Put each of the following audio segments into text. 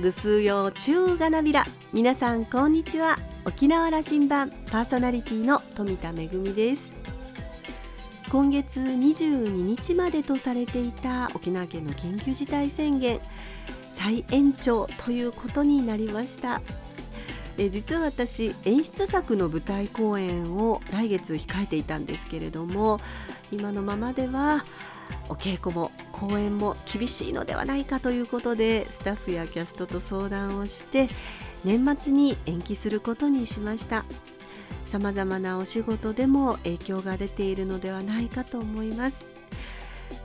ぐすうよ中がなびら。皆さんこんにちは。沖縄羅針盤パーソナリティの富田恵です。今月22日までとされていた沖縄県の緊急事態宣言再延長ということになりました。え実は私演出作の舞台公演を来月控えていたんですけれども今のままではお稽古も公演も厳しいのではないかということでスタッフやキャストと相談をして年末に延期することにしました。さまざまなお仕事でも影響が出ているのではないかと思います。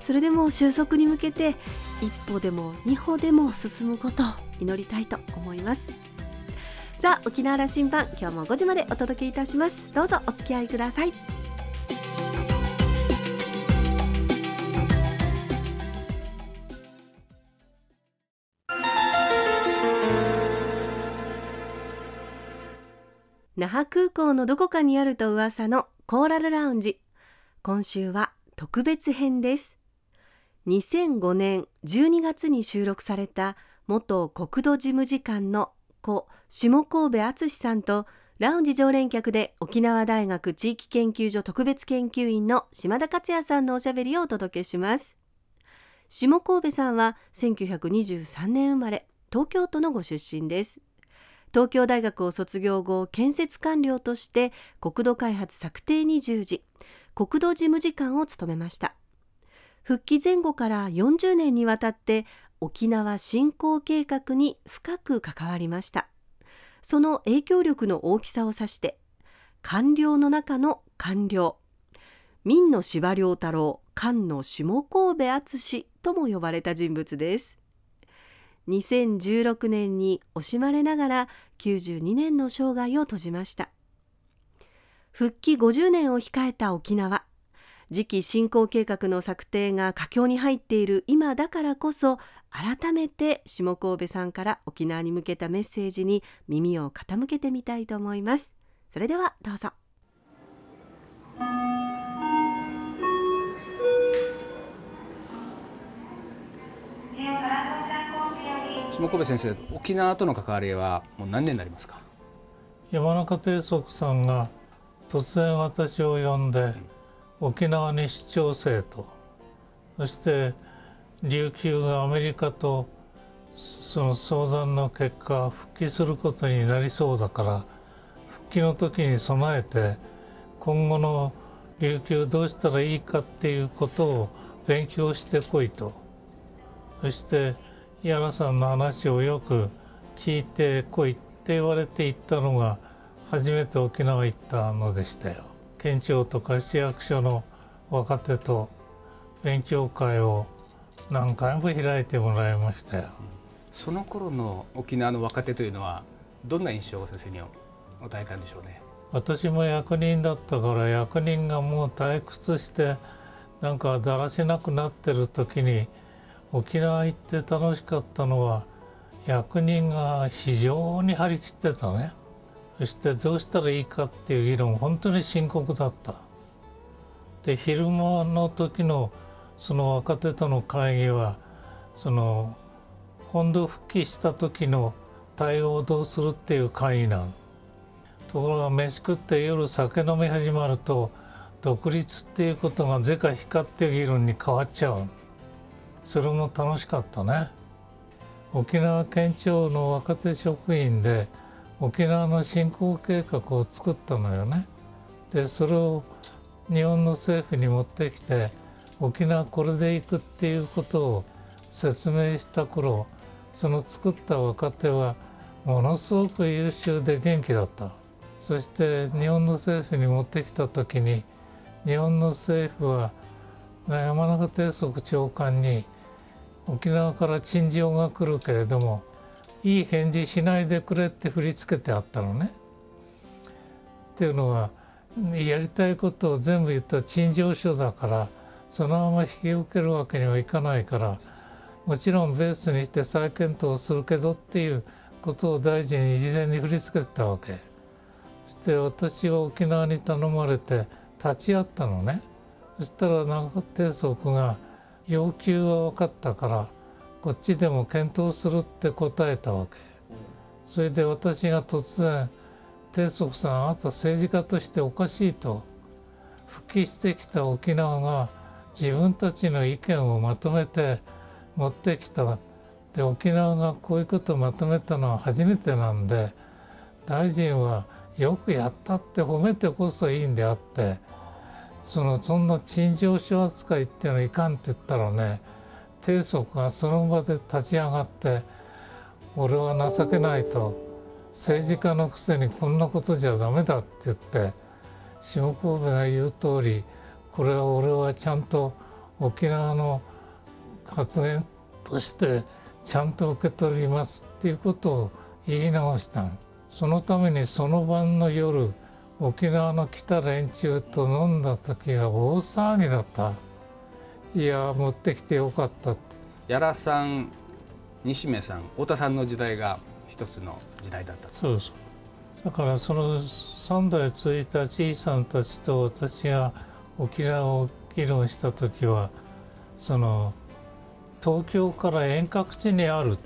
それでも収束に向けて一歩でも二歩でも進むことを祈りたいと思います。さあ沖縄羅針盤今日も5時までお届けいたします。どうぞお付き合いください。那覇空港のどこかにあると噂のコーラルラウンジ今週は特別編です。2005年12月に収録された元国土事務次官の故下神戸敦さんとラウンジ常連客で沖縄大学地域研究所特別研究員の島田克也さんのおしゃべりをお届けします。下神戸さんは1923年生まれ東京都のご出身です。東京大学を卒業後建設官僚として国土開発策定に従事。国土事務次官を務めました。復帰前後から40年にわたって沖縄振興計画に深く関わりました。その影響力の大きさを指して官僚の中の官僚。民の司馬太郎官の下神戸敦とも呼ばれた人物です。2016年に惜しまれながら92年の生涯を閉じました。復帰50年を控えた沖縄。次期振興計画の策定が佳境に入っている今だからこそ改めて下神戸さんから沖縄に向けたメッセージに耳を傾けてみたいと思います。それではどうぞ。下神戸先生沖縄との関わりはもう何年になりますか？山中定則さんが突然私を呼んで沖縄に出張生とそして琉球がアメリカとその相談の結果復帰することになりそうだから復帰の時に備えて今後の琉球どうしたらいいかっていうことを勉強してこいと。そして井原さんの話をよく聞いてこいって言われて行ったのが初めて沖縄行ったのでしたよ。県庁とか市役所の若手と勉強会を何回も開いてもらいましたよ。その頃の沖縄の若手というのはどんな印象を先生に与えたんでしょうね？私も役人だったから役人がもう退屈してなんかだらしなくなってる時に沖縄行って楽しかったのは役人が非常に張り切ってたね。そしてどうしたらいいかっていう議論本当に深刻だった。で昼間の時のその若手との会議はその本土復帰した時の対応をどうするっていう会議なのところが飯食って夜酒飲み始まると独立っていうことが是か非かっていう議論に変わっちゃう。それも楽しかったね。沖縄県庁の若手職員で沖縄の振興計画を作ったのよね。でそれを日本の政府に持ってきて沖縄これで行くっていうことを説明した頃その作った若手はものすごく優秀で元気だった。そして日本の政府に持ってきた時に日本の政府は山中定則長官に沖縄から陳情が来るけれどもいい返事しないでくれって振り付けてあったのね。っていうのはやりたいことを全部言った陳情書だからそのまま引き受けるわけにはいかないからもちろんベースにして再検討するけどっていうことを大臣に事前に振り付けてたわけ。そして私は沖縄に頼まれて立ち会ったのね。そしたら長定則が要求は分かったからこっちでも検討するって答えたわけ。それで私が突然「貞則さんあなた政治家としておかしい」と復帰してきた沖縄が自分たちの意見をまとめて持ってきた。で沖縄がこういうことをまとめたのは初めてなんで大臣はよくやったって褒めてこそいいんであってそのそんな陳情書扱いっていうのはいかんって言ったらね定則がその場で立ち上がって「俺は情けない」と「政治家のくせにこんなことじゃダメだ」って言って下神戸が言う通りこれは俺はちゃんと沖縄の発言としてちゃんと受け取りますっていうことを言い直したそのためにその晩の夜沖縄の来た連中と飲んだ時は大騒ぎだった。いや持ってきてよかったって。屋良さん西目さん太田さんの時代が一つの時代だったそうそう。だからその3代続いたじいさんたちと私が沖縄を議論した時はその東京から遠隔地にあるっ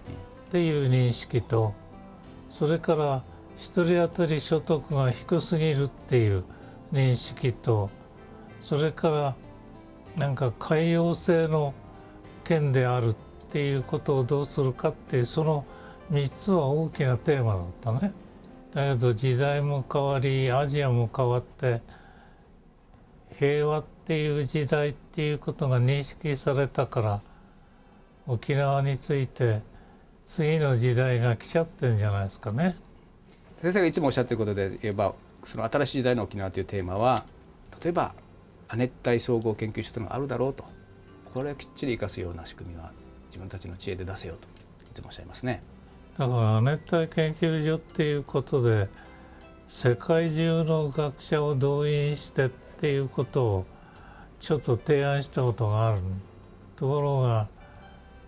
ていう認識とそれから1人当たり所得が低すぎるっていう認識とそれからなんか海洋性の県であるっていうことをどうするかっていうその3つは大きなテーマだったね。だけど時代も変わりアジアも変わって平和っていう時代っていうことが認識されたから沖縄について次の時代が来ちゃってるんじゃないですかね。先生がいつもおっしゃってることで言えばその新しい時代の沖縄というテーマは例えば亜熱帯総合研究所というのがあるだろうと。これをきっちり生かすような仕組みは自分たちの知恵で出せようといつもおっしゃいますね。だから亜熱帯研究所っていうことで世界中の学者を動員してっていうことをちょっと提案したことがある。ところが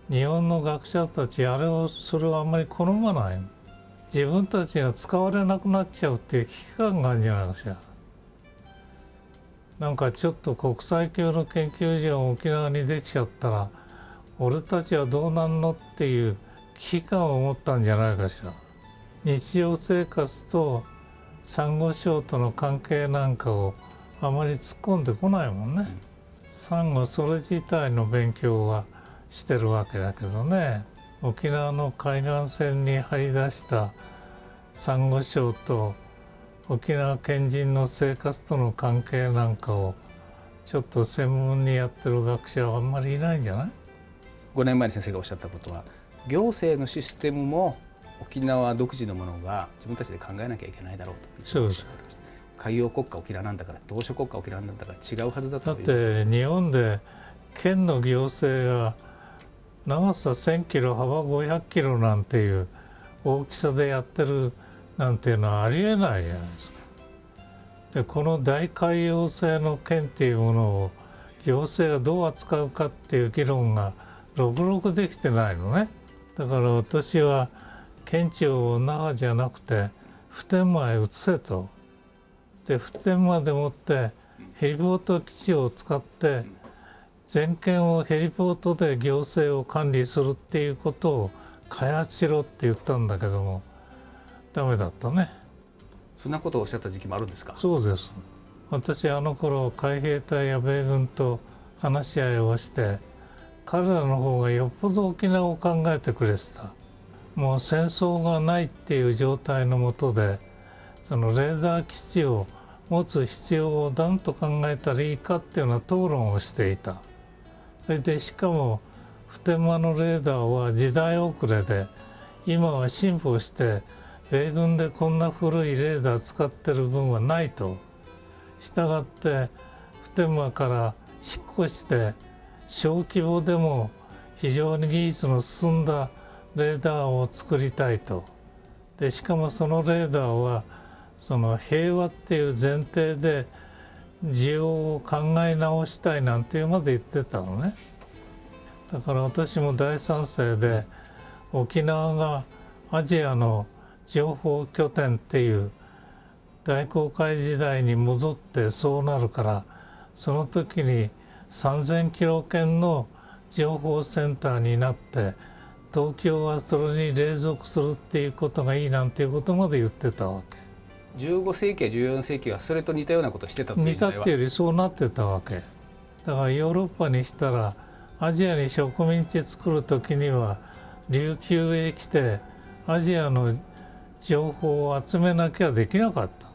日本の学者たちあれをそれをあんまり好まない。自分たちが使われなくなっちゃうっていう危機感があるんじゃないかしらなんかちょっと国際級の研究所が沖縄にできちゃったら俺たちはどうなんのっていう危機感を持ったんじゃないかしら。日常生活とサンゴ礁との関係なんかをあまり突っ込んでこないもんね、サンゴそれ自体の勉強はしてるわけだけどね。沖縄の海岸線に張り出したサンゴ礁と沖縄県人の生活との関係なんかをちょっと専門にやってる学者はあんまりいないんじゃない？5年前に先生がおっしゃったことは行政のシステムも沖縄独自のものが自分たちで考えなきゃいけないだろうとそうです。海洋国家沖縄なんだから同諸国家沖縄なんだから違うはずだとだって日本で県の行政が長さ1,000キロ幅500キロなんていう大きさでやってるなんていうのはありえないじゃないですか。でこの大海洋性の県っていうものを行政がどう扱うかっていう議論がろくろくできてないのね。だから私は県庁を那覇じゃなくて普天間へ移せと。で普天間でもってヘリポート基地を使って全県をヘリポートで行政を管理するっていうことを開発しろって言ったんだけどもダメだったね。そんなことをおっしゃった時期もあるんですか？そうです。私あの頃海兵隊や米軍と話し合いをして彼らの方がよっぽど沖縄を考えてくれてた。もう戦争がないっていう状態のもとでそのレーダー基地を持つ必要を何と考えたらいいかっていうような討論をしていたそれでしかも普天間のレーダーは時代遅れで今は進歩して米軍でこんな古いレーダー使ってる分はないと。したがって普天間から引っ越して小規模でも非常に技術の進んだレーダーを作りたいと。でしかもそのレーダーはその平和っていう前提で需要を考え直したいなんてまで言ってたのね。だから私も大賛成で沖縄がアジアの情報拠点っていう大航海時代に戻ってそうなるからその時に3,000キロ圏の情報センターになって東京はそれに隷属するっていうことがいいなんていうことまで言ってたわけ。15世紀や14世紀はそれと似たようなことしてたという似たっていうよりそうなってたわけ。だからヨーロッパにしたらアジアに植民地作る時には琉球へ来てアジアの情報を集めなきゃできなかった。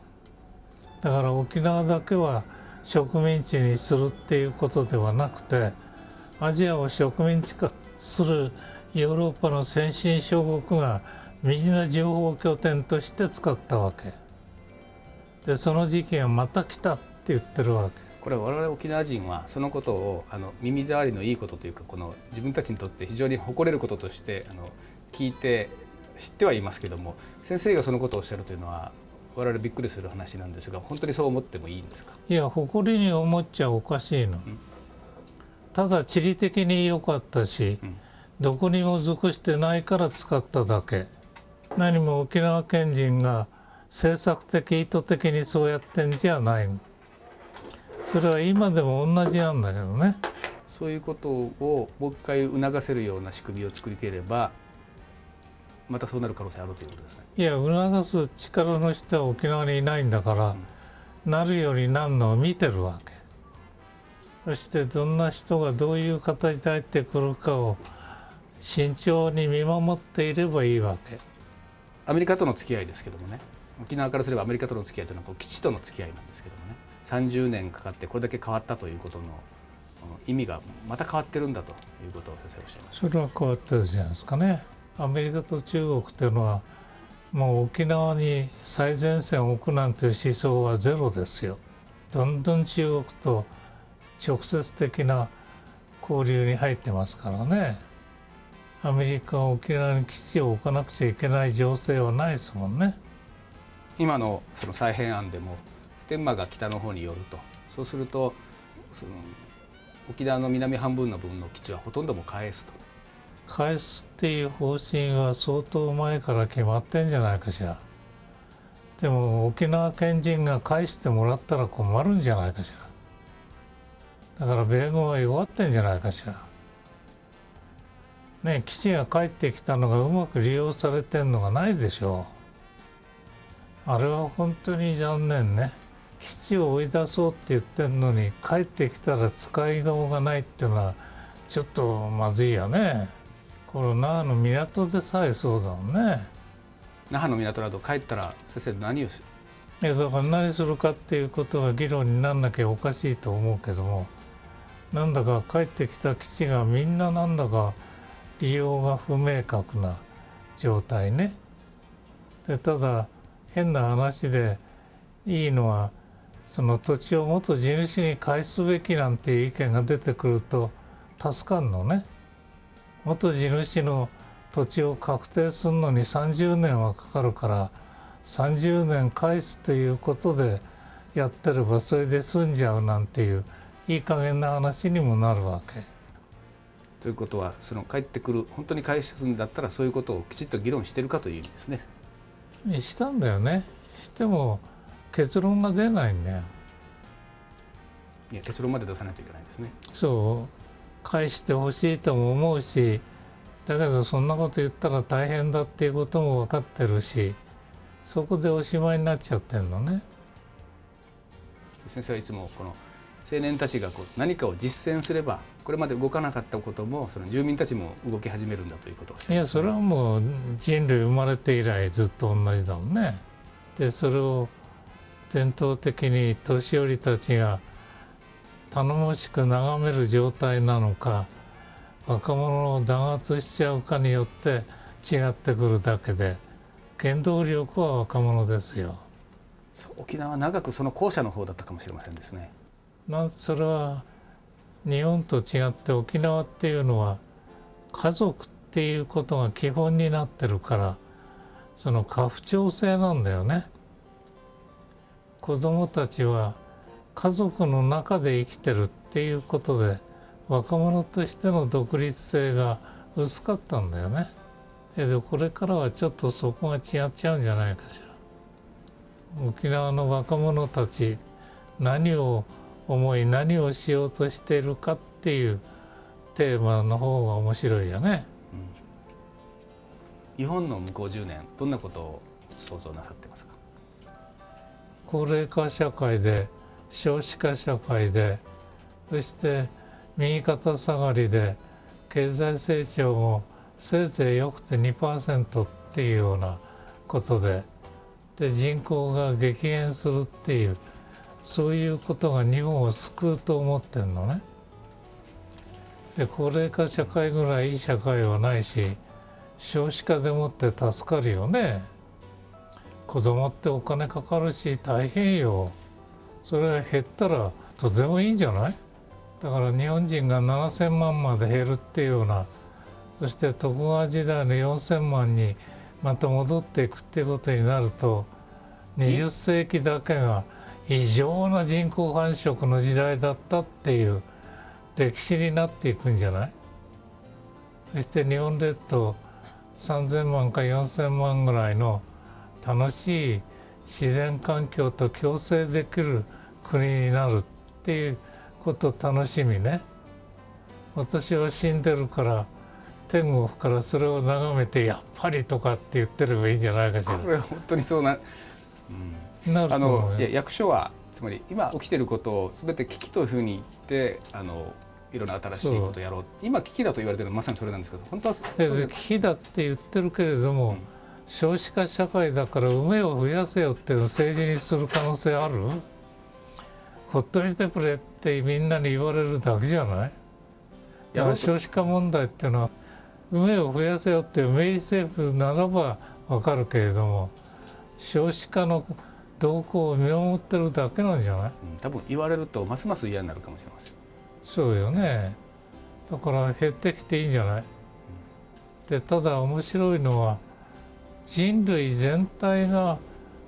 だから沖縄だけは植民地にするっていうことではなくてアジアを植民地化するヨーロッパの先進諸国がみんな情報拠点として使ったわけ。でその時期がまた来たって言ってるわけ。これは我々沖縄人はそのことをあの耳障りのいいことというかこの自分たちにとって非常に誇れることとしてあの聞いて知ってはいますけども先生がそのことをおっしゃるというのは我々びっくりする話なんですが本当にそう思ってもいいんですか？いや誇りに思っちゃおかしいの、ただ地理的に良かったし、うん。どこにも属してないから使っただけ。何も沖縄県人が政策的意図的にそうやってんじゃないの。それは今でも同じなんだけどね。そういうことをもう一回促せるような仕組みを作りていればまたそうなる可能性あるということですね。いや促す力の人は沖縄にいないんだから、なるよりなんのを見てるわけ。そしてどんな人がどういう形で入ってくるかを慎重に見守っていればいいわけ。アメリカとの付き合いですけどもね沖縄からすればアメリカとの付き合いというのはこう基地との付き合いなんですけどもね。30年かかってこれだけ変わったということの意味がまた変わってるんだということを先生おっしゃいました。それは変わってるじゃないですかね。アメリカと中国っていうのはもう沖縄に最前線を置くなんていう思想はゼロですよ。どんどん中国と直接的な交流に入ってますからね。アメリカは沖縄に基地を置かなくちゃいけない情勢はないですもんね。今のその再編案でも普天間が北の方に寄ると。そうするとその沖縄の南半分の分の基地はほとんども返すと。返すっていう方針は相当前から決まってんじゃないかしら。でも沖縄県人が返してもらったら困るんじゃないかしら。だから米軍は弱ってんじゃないかしら。ね基地が帰ってきたのがうまく利用されてんのがないでしょう。あれは本当に残念ね。基地を追い出そうって言ってんのに帰ってきたら使いようがないっていうのはちょっとまずいよね。この那覇の港でさえそうだもんね。那覇の港など帰ったら先生何をしいやだから何するかっていうことが議論になんなきゃおかしいと思うけどもなんだか帰ってきた基地がみんななんだか利用が不明確な状態ね。でただ変な話でいいのはその土地を元地主に返すべきなんていう意見が出てくると助かるのね。元地主の土地を確定するのに30年はかかるから30年返すということでやってればそれで済んじゃうなんていういい加減な話にもなるわけ。ということはその帰ってくる本当に返すんだったらそういうことをきちっと議論してるかという意味ですね。したんだよね。しても結論が出ないんだよ。いや結論まで出さないといけないですね。そう返してほしいとも思うしだけどそんなこと言ったら大変だっていうことも分かってるしそこでおしまいになっちゃってんのね。先生はいつもこの青年たちがこう何かを実践すればこれまで動かなかったこともその住民たちも動き始めるんだということをいやそれはもう人類生まれて以来ずっと同じだもんね。でそれを伝統的に年寄りたちが頼もしく眺める状態なのか若者を弾圧しちゃうかによって違ってくるだけで原動力は若者ですよ。沖縄は長くその後者の方だったかもしれませんですね。なんそれは日本と違って沖縄っていうのは家族っていうことが基本になってるからその家父長制なんだよね。子供たちは家族の中で生きてるっていうことで若者としての独立性が薄かったんだよね。でこれからはちょっとそこが違っちゃうんじゃないかしら。沖縄の若者たち何を思い何をしようとしているかっていうテーマの方が面白いよね。日本の向こう10年どんなことを想像なさってますか？高齢化社会で少子化社会でそして右肩下がりで経済成長もせいぜいよくて2%っていうようなことで。で人口が激減するっていうそういうことが日本を救うと思ってんのね。で高齢化社会ぐらいいい社会はないし少子化でもって助かるよね。子供ってお金かかるし大変よ。それが減ったらとてもいいんじゃない？だから日本人が7,000万まで減るっていうようなそして徳川時代の4,000万にまた戻っていくっていうことになると20世紀だけが異常な人口繁殖の時代だったっていう歴史になっていくんじゃない？そして日本列島3,000万か4,000万ぐらいの楽しい自然環境と共生できる国になるっていうこと楽しみね。私は死んでるから天国からそれを眺めてやっぱりとかって言ってればいいんじゃないかしら。これ本当にそうな、うん、あの役所はつまり今起きてることを全て危機というふうに言ってあのいろんな新しいことをやろう。今危機だと言われてるのはまさにそれなんですけど本当は危機だって言ってるけれども、うん。少子化社会だから梅を増やせよっていうのを政治にする可能性ある？ほっといてくれってみんなに言われるだけじゃない？だから少子化問題っていうのは梅を増やせよっていう明治政府ならばわかるけれども少子化の動向を見守ってるだけなんじゃない？うん多分言われるとますます嫌になるかもしれません。そうよね。だから減ってきていいんじゃない？でただ面白いのは人類全体が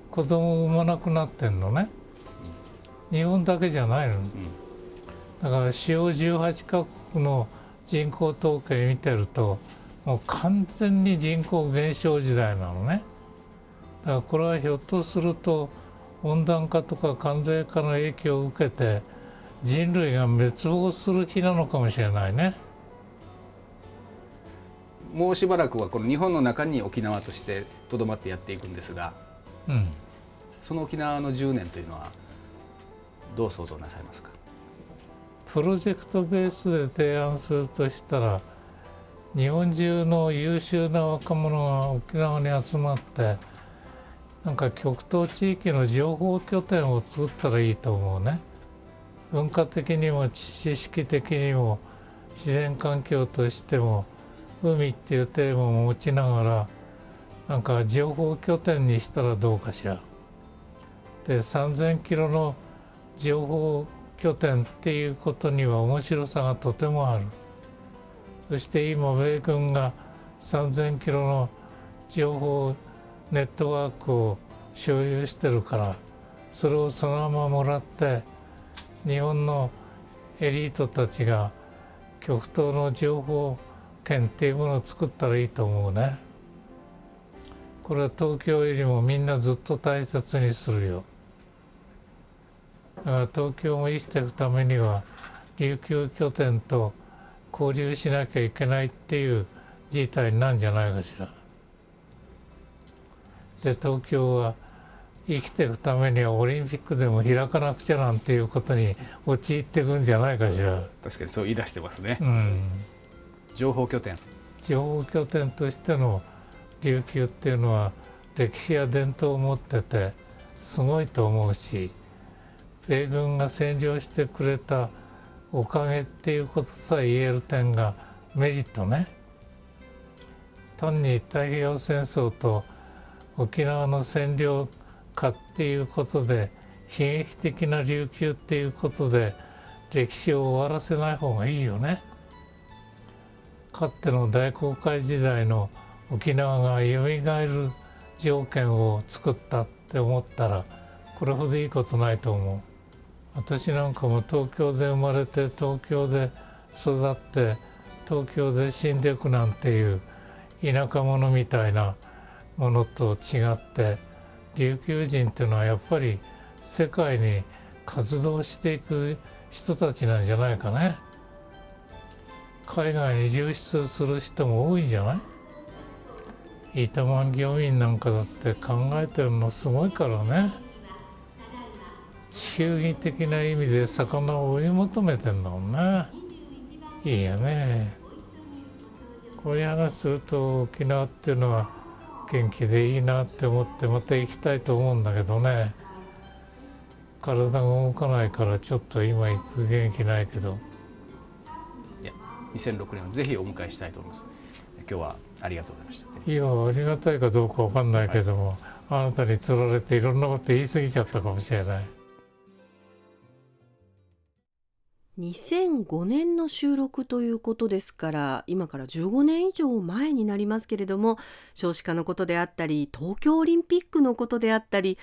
子供を産まなくなってんのね。日本だけじゃないの。だから主要18カ国の人口統計見てるともう完全に人口減少時代なのね。だからこれはひょっとすると温暖化とか寒冷化の影響を受けて人類が滅亡する日なのかもしれないね。もうしばらくはこの日本の中に沖縄としてとどまってやっていくんですがうん、その沖縄の10年というのはどう想像なさいますか？プロジェクトベースで提案するとしたら日本中の優秀な若者が沖縄に集まってなんか極東地域の情報拠点を作ったらいいと思うね。文化的にも知識的にも自然環境としても海っていうテーマも持ちながらなんか情報拠点にしたらどうかしら。で3,000キロの情報拠点っていうことには面白さがとてもある。そして今米軍が3,000キロの情報ネットワークを所有してるからそれをそのままもらって日本のエリートたちが極東の情報圏っていうものを作ったらいいと思うね。これは東京よりもみんなずっと大切にするよ。だから東京も生きていくためには琉球拠点と交流しなきゃいけないっていう事態なんじゃないかしら。で東京は生きていくためにはオリンピックでも開かなくちゃなんていうことに陥っていくんじゃないかしら。確かにそう言い出してますねうん、情報拠点情報拠点としての琉球っていうのは歴史や伝統を持っててすごいと思うし米軍が占領してくれたおかげっていうことさえ言える点がメリットね。単に太平洋戦争と沖縄の占領下っていうことで悲劇的な琉球っていうことで歴史を終わらせない方がいいよね。かつての大航海時代の沖縄がよみがえる条件を作ったって思ったらこれほどいいことないと思う。私なんかも東京で生まれて東京で育って東京で死んでいくなんていう田舎者みたいなものと違って琉球人っていうのはやっぱり世界に活動していく人たちなんじゃないかね。海外に流出する人も多いんじゃない？糸満漁民なんかだって考えてるのすごいからね。地球儀的な意味で魚を追い求めてんだもんね。いいよね。こういう話すると沖縄っていうのは元気でいいなって思ってまた行きたいと思うんだけどね。体が動かないからちょっと今行く元気ないけど。いや2006年をぜひお迎えしたいと思います。今日はありがとうございました。いやありがたいかどうかわかんないけども、はい、あなたにつられていろんなこと言い過ぎちゃったかもしれない2005年の収録ということですから今から15年以上前になりますけれども少子化のことであったり東京オリンピックのことであったり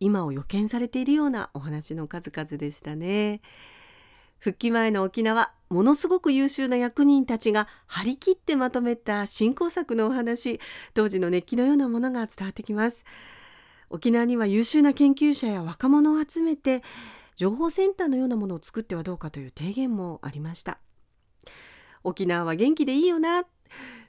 今を予見されているようなお話の数々でしたね。復帰前の沖縄ものすごく優秀な役人たちが張り切ってまとめた新興作のお話当時の熱気のようなものが伝わってきます沖縄には優秀な研究者や若者を集めて情報センターのようなものを作ってはどうかという提言もありました沖縄は元気でいいよな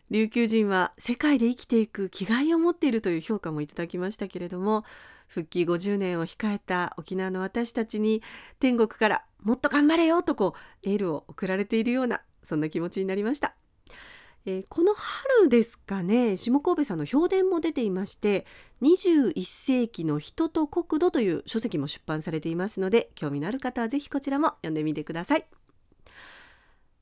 琉球人は世界で生きていく気概を持っているという評価もいただきましたけれども復帰50年を控えた沖縄の私たちに天国からもっと頑張れよとこうエールを送られているようなそんな気持ちになりました。えー、この春ですかね下神戸さんの評伝も出ていまして21世紀の人と国土という書籍も出版されていますので興味のある方はぜひこちらも読んでみてください。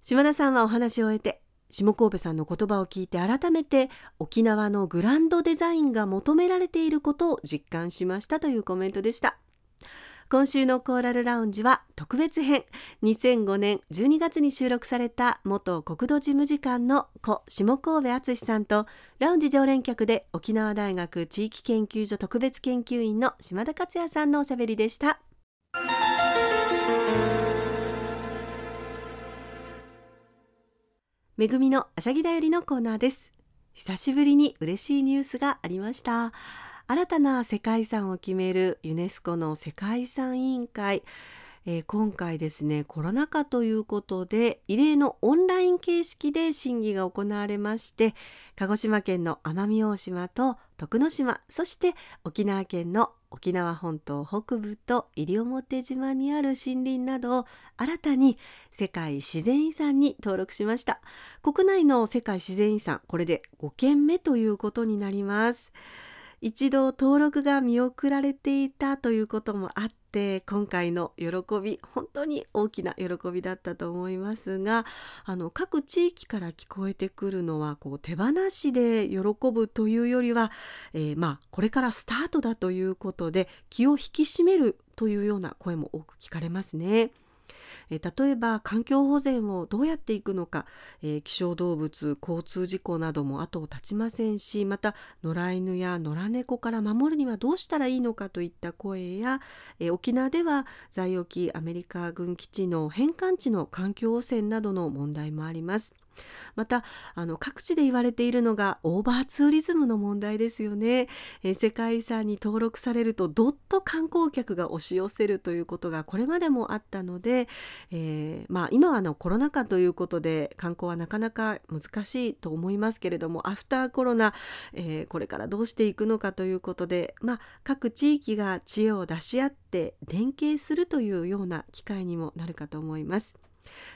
島田さんはお話を終えて下神戸さんの言葉を聞いて改めて沖縄のグランドデザインが求められていることを実感しましたというコメントでした。今週のコーラルラウンジは特別編。2005年12月に収録された元国土事務次官の故下神戸敦さんとラウンジ常連客で沖縄大学地域研究所特別研究員の島田克也さんのおしゃべりでした。めぐみのあしぎだよりのコーナーです。久しぶりに嬉しいニュースがありました。新たな世界遺産を決めるユネスコの世界遺産委員会。えー、今回ですねコロナ禍ということで異例のオンライン形式で審議が行われまして鹿児島県の奄美大島と徳之島そして沖縄県の沖縄本島北部と西表島にある森林などを新たに世界自然遺産に登録しました。国内の世界自然遺産これで5件目ということになります。一度登録が見送られていたということもあって今回の喜び本当に大きな喜びだったと思いますがあの各地域から聞こえてくるのはこう手放しで喜ぶというよりは、えー、まあこれからスタートだということで気を引き締めるというような声も多く聞かれますね。え例えば環境保全をどうやっていくのか、え、希少動物交通事故なども後を絶ちませんしまた野良犬や野良猫から守るにはどうしたらいいのかといった声や、え、沖縄では在沖アメリカ軍基地の返還地の環境汚染などの問題もあります。またあの各地で言われているのがオーバーツーリズムの問題ですよね、え世界遺産に登録されるとどっと観光客が押し寄せるということがこれまでもあったので、えー、まあ、今はのコロナ禍ということで観光はなかなか難しいと思いますけれどもアフターコロナ、えー、これからどうしていくのかということで、まあ、各地域が知恵を出し合って連携するというような機会にもなるかと思います。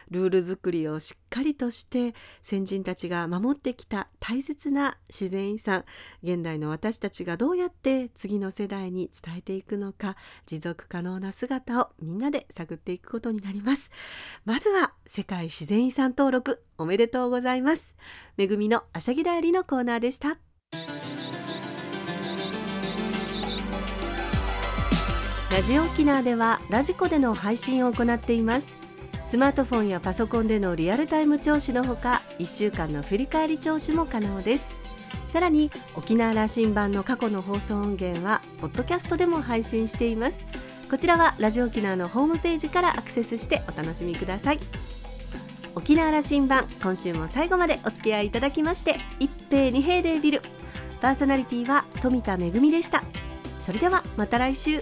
ルール作りをしっかりとして先人たちが守ってきた大切な自然遺産現代の私たちがどうやって次の世代に伝えていくのか持続可能な姿をみんなで探っていくことになります。まずは世界自然遺産登録おめでとうございます。めぐみのあしゃぎだよりのコーナーでした。ラジオ沖縄ではラジコでの配信を行っています。スマートフォンやパソコンでのリアルタイム聴取のほか1週間の振り返り聴取も可能です。さらに沖縄羅針盤の過去の放送音源はポッドキャストでも配信しています。こちらはラジオ沖縄のホームページからアクセスしてお楽しみください。沖縄羅針盤今週も最後までお付き合いいただきまして一平二平デービル。パーソナリティは富田恵でした。それではまた来週。